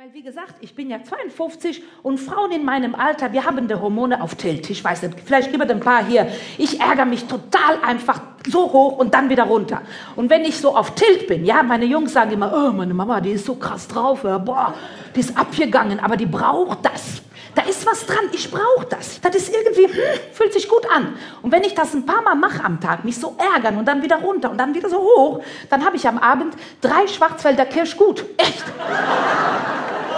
Weil, wie gesagt, ich bin ja 52 und Frauen in meinem Alter, wir haben die Hormone auf Tilt. Ich weiß nicht, vielleicht gibt es ein paar hier. Ich ärgere mich total einfach so hoch und dann wieder runter. Und wenn ich so auf Tilt bin, ja, meine Jungs sagen immer, oh, meine Mama, die ist so krass drauf, ja, boah, die ist abgegangen, aber die braucht das. Da ist was dran, ich brauche das. Das ist irgendwie, hm, fühlt sich gut an. Und wenn ich das ein paar Mal mache am Tag, mich so ärgern und dann wieder runter und dann wieder so hoch, dann habe ich am Abend drei Schwarzwälder Kirsch gut. Echt.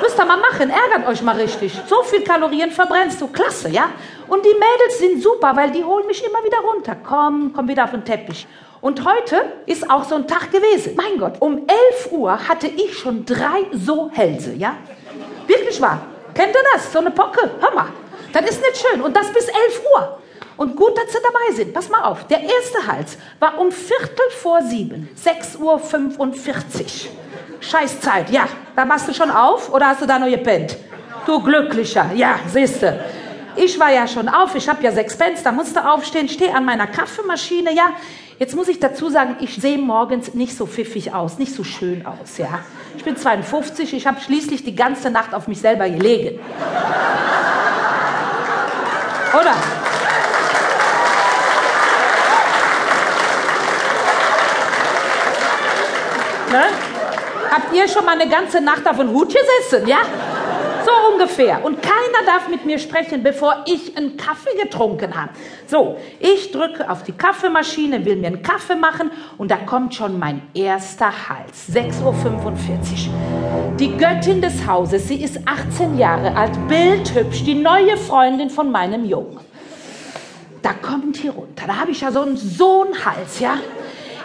Müsst ihr mal machen, ärgert euch mal richtig. So viel Kalorien verbrennst du, klasse, ja? Und die Mädels sind super, weil die holen mich immer wieder runter. Komm, komm wieder auf den Teppich. Und heute ist auch so ein Tag gewesen. Mein Gott, um 11 Uhr hatte ich schon drei so Hälse, ja? Wirklich wahr. Kennt ihr das? So eine Pocke? Hör mal. Das ist nicht schön. Und das bis 11 Uhr. Und gut, dass Sie dabei sind. Pass mal auf. Der erste Hals war um Viertel vor sieben. 6.45 Uhr. Scheißzeit. Ja, da machst du schon auf oder hast du da noch gepennt? Du Glücklicher. Ja, siehste. Ich war ja schon auf. Ich habe ja sechs Pence. Da musste aufstehen. Stehe an meiner Kaffeemaschine. Ja, Jetzt muss ich dazu sagen, ich sehe morgens nicht so pfiffig aus, nicht so schön aus, ja. Ich bin 52, ich habe schließlich die ganze Nacht auf mich selber gelegen. Oder? Ne? Habt ihr schon mal eine ganze Nacht auf dem Hut gesessen, ja? So ungefähr. Und keiner darf mit mir sprechen, bevor ich einen Kaffee getrunken habe. So, ich drücke auf die Kaffeemaschine, will mir einen Kaffee machen und da kommt schon mein erster Hals. 6.45 Uhr. Die Göttin des Hauses, sie ist 18 Jahre alt, bildhübsch, die neue Freundin von meinem Jungen. Da kommt die runter. Da habe ich ja so einen, so Hals, ja.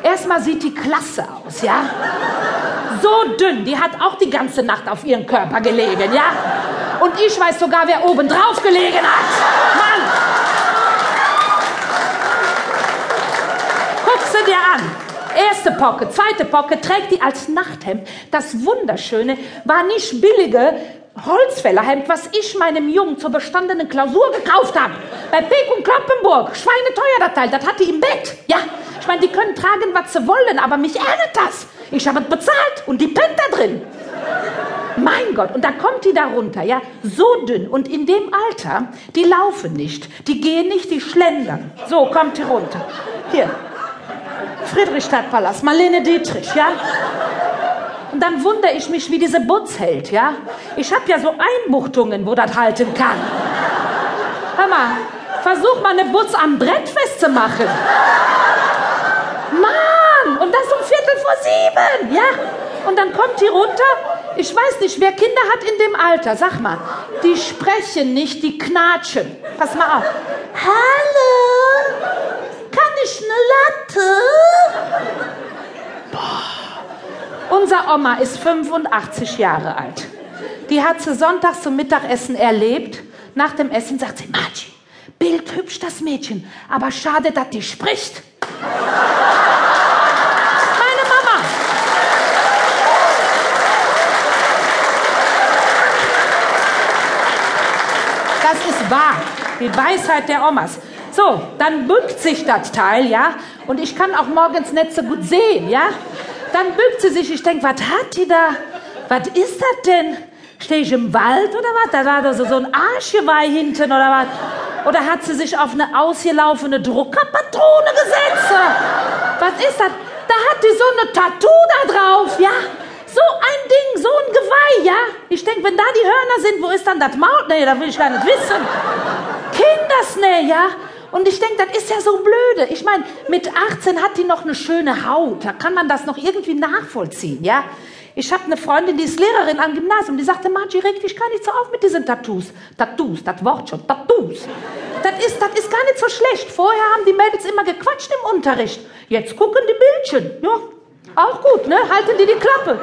Erstmal sieht die klasse aus, ja? So dünn, die hat auch die ganze Nacht auf ihren Körper gelegen, ja? Und ich weiß sogar, wer oben drauf gelegen hat. Mann! Guck sie dir an. Erste Pocke, zweite Pocke trägt die als Nachthemd. Das Wunderschöne war nicht billige Holzfällerhemd, was ich meinem Jungen zur bestandenen Klausur gekauft habe. Bei Peek und Kloppenburg. Schweineteuer das Teil. Das hatte im Bett. Ja, ich meine, die können tragen, was sie wollen, aber mich ärgert das. Ich habe es bezahlt und die pennt da drin. Mein Gott, und da kommt die da runter, ja, so dünn. Und in dem Alter, die laufen nicht, die gehen nicht, die schlendern. So, kommt die runter. Hier, Friedrichstadtpalast, Marlene Dietrich, ja. Und dann wundere ich mich, wie diese Butz hält, ja. Ich habe ja so Einbuchtungen, wo das halten kann. Hör mal, versuch mal eine Butz am Brett festzumachen. Mann, und das um Viertel vor sieben, ja. Und dann kommt die runter. Ich weiß nicht, wer Kinder hat in dem Alter, sag mal. Die sprechen nicht, die knatschen. Pass mal auf. Hallo, kann ich eine Latte? Boah. Unser Oma ist 85 Jahre alt. Die hat sie sonntags zum Mittagessen erlebt. Nach dem Essen sagt sie, Margie, bildhübsch das Mädchen, aber schade, dass die spricht. Das ist wahr. Die Weisheit der Omas. So, dann bückt sich das Teil, ja. Und ich kann auch morgens nicht so gut sehen, ja. Dann bückt sie sich. Ich denke, was hat die da? Was ist das denn? Stehe ich im Wald oder was? Da war da so, so ein Arschgeweih hinten oder was? Oder hat sie sich auf eine ausgelaufene Druckerpatrone gesetzt? Was ist das? Da hat die so eine Tattoo da drauf, ja? Geweih, ja? Ich denke, wenn da die Hörner sind, wo ist dann das Maul? Nee, da will ich gar nicht wissen. Kindersnee, ja? Und ich denke, das ist ja so blöde. Ich meine, mit 18 hat die noch eine schöne Haut. Da kann man das noch irgendwie nachvollziehen, ja? Ich habe eine Freundin, die ist Lehrerin am Gymnasium, die sagte, Margie, reg dich gar nicht so auf mit diesen Tattoos. Tattoos, das Wort schon, Tattoos. Das ist, das ist gar nicht so schlecht. Vorher haben die Mädels immer gequatscht im Unterricht. Jetzt gucken die Bildchen. Ja, auch gut, ne? Halten die die Klappe.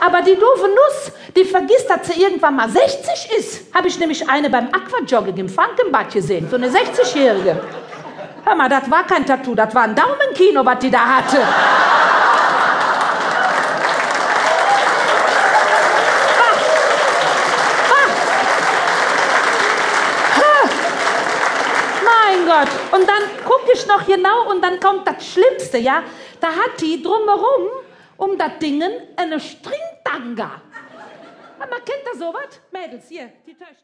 Aber die doofe Nuss, die vergisst, dass sie irgendwann mal 60 ist. Habe ich nämlich eine beim Aquajogging im Frankenbad gesehen. So eine 60-Jährige. Hör mal, das war kein Tattoo, das war ein Daumenkino, was die da hatte. Und dann gucke ich noch genau und dann kommt das Schlimmste, ja. Da hat die drumherum um das Dingen eine Stringtanga. Mama, kennt ihr sowas? Mädels, hier, die Töchter.